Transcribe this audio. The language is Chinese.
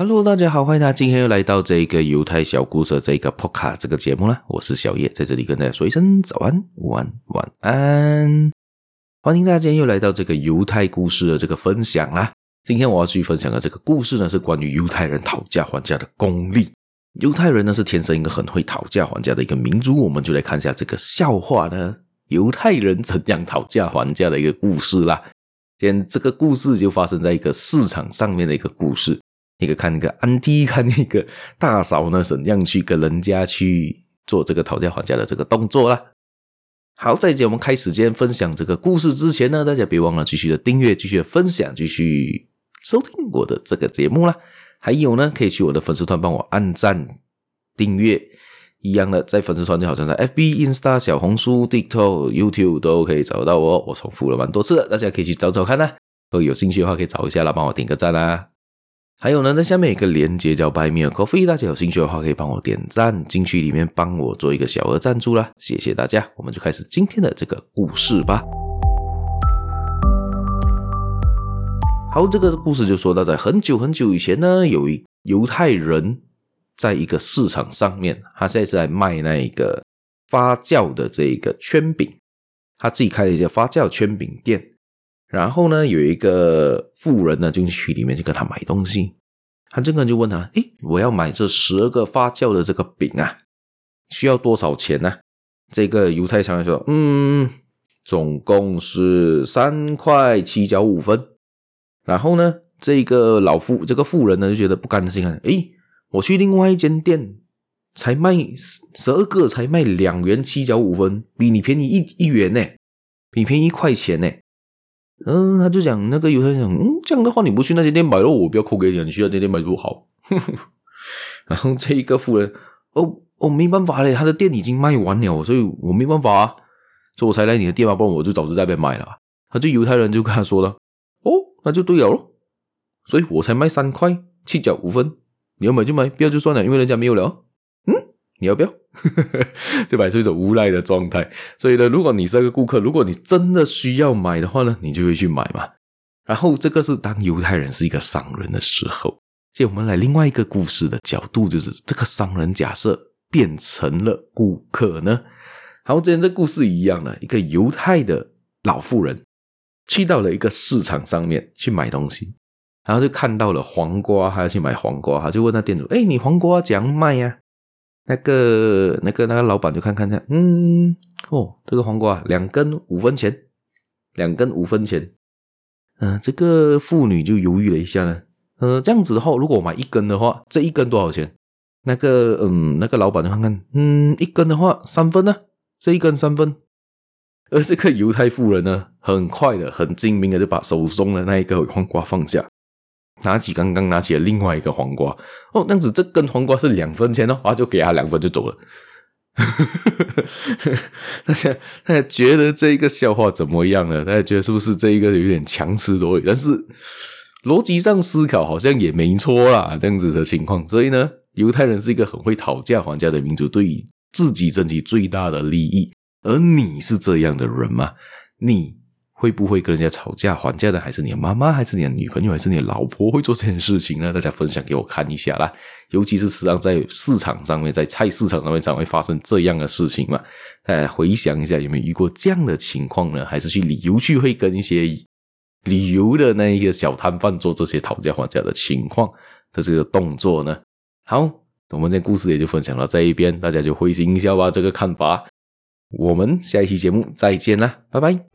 Hello，大家好，欢迎大家今天又来到这个犹太小故事这个 Podcast 这个节目了。我是小叶，在这里跟大家说一声早安、午安、晚安。欢迎大家今天又来到这个犹太故事的这个分享啦。今天我要去分享的这个故事呢，是关于犹太人讨价还价的功力。犹太人呢是天生一个很会讨价还价的一个民族，我们就来看一下这个笑话呢，犹太人怎样讨价还价的一个故事啦。今天这个故事就发生在一个市场上面的一个故事。一个看一个安迪，看一个大嫂呢，怎样去跟人家去做这个讨价还价的这个动作啦。好，在节目开始间分享这个故事之前呢，大家别忘了继续的订阅、继续的分享、继续收听我的这个节目啦。还有呢，可以去我的粉丝团帮我按赞、订阅，一样的在粉丝团就好像在 FB、Insta、小红书、TikTok、YouTube 都可以找到我。我重复了蛮多次，大家可以去找找看呐。如果有兴趣的话，可以找一下啦，帮我点个赞啦。还有呢，在下面有一个链接叫 Buy Me a Coffee，大家有兴趣的话可以帮我点赞，进去里面帮我做一个小额赞助啦，谢谢大家。我们就开始今天的这个故事吧。好，这个故事就说到，在很久很久以前呢，有一犹太人在一个市场上面，他现在是在卖那个发酵的这个圈饼，他自己开了一家发酵圈饼店。然后呢，有一个富人呢，就去里面去跟他买东西。他这个人就问他：“诶，我要买这十二个发酵的这个饼啊，需要多少钱呢？”这个犹太商人说：“嗯，总共是三块七角五分。”然后呢，这个老富这个富人呢就觉得不甘心啊，诶，我去另外一间店才卖十二个，才卖两元七角五分，比你便宜一一元呢，比你便宜一块钱呢。嗯，他就讲那个犹太人讲，嗯，这样的话你不去那间店买咯，我不要扣给你，你去那间店买多好。然后这一个富人，哦哦，没办法嘞，他的店已经卖完了，所以我没办法啊，所以我才来你的店嘛，不然我就早就在那边买了。他就犹太人就跟他说了，哦，那就对了咯，所以我才卖三块七角五分，你要买就买，不要就算了，因为人家没有了。嗯。你要不要？就摆出一种无赖的状态。所以呢，如果你是一个顾客，如果你真的需要买的话呢，你就会去买嘛。然后这个是当犹太人是一个商人的时候。接我们来另外一个故事的角度，就是这个商人假设变成了顾客呢。然后之前这故事一样的，一个犹太的老妇人去到了一个市场上面去买东西，然后就看到了黄瓜，还要去买黄瓜，他就问那店主：“哎，你黄瓜怎样卖呀？”那个、那个、那个老板就看看他，嗯，哦，这个黄瓜两根五分钱，两根五分钱。嗯、这个妇女就犹豫了一下呢，呃，这样子的话，如果我买一根的话，这一根多少钱？那个，嗯，那个老板就看看，嗯，一根的话三分呢，这一根三分。而这个犹太妇人呢，很快的、很精明的就把手中的那一个黄瓜放下。拿起刚刚拿起了另外一个黄瓜哦，这样子这根黄瓜是两分钱哦，啊，就给他两分就走了。大家大家觉得这一个笑话怎么样呢？大家觉得是不是这一个有点强词夺理？但是逻辑上思考好像也没错啦，这样子的情况。所以呢，犹太人是一个很会讨价还价的民族，对于自己争取最大的利益。而你是这样的人吗？你？会不会跟人家讨价还价的，还是你的妈妈，还是你的女朋友，还是你的老婆会做这件事情呢？大家分享给我看一下啦。尤其是时常在市场上面，在菜市场上面，常会发生这样的事情嘛。大家回想一下，有没有遇过这样的情况呢？还是去旅游去会跟一些旅游的那一个小摊贩做这些讨价还价的情况的这个动作呢？好，我们这故事也就分享到这一边，大家就会心一笑吧。这个看法，我们下一期节目再见啦，拜拜。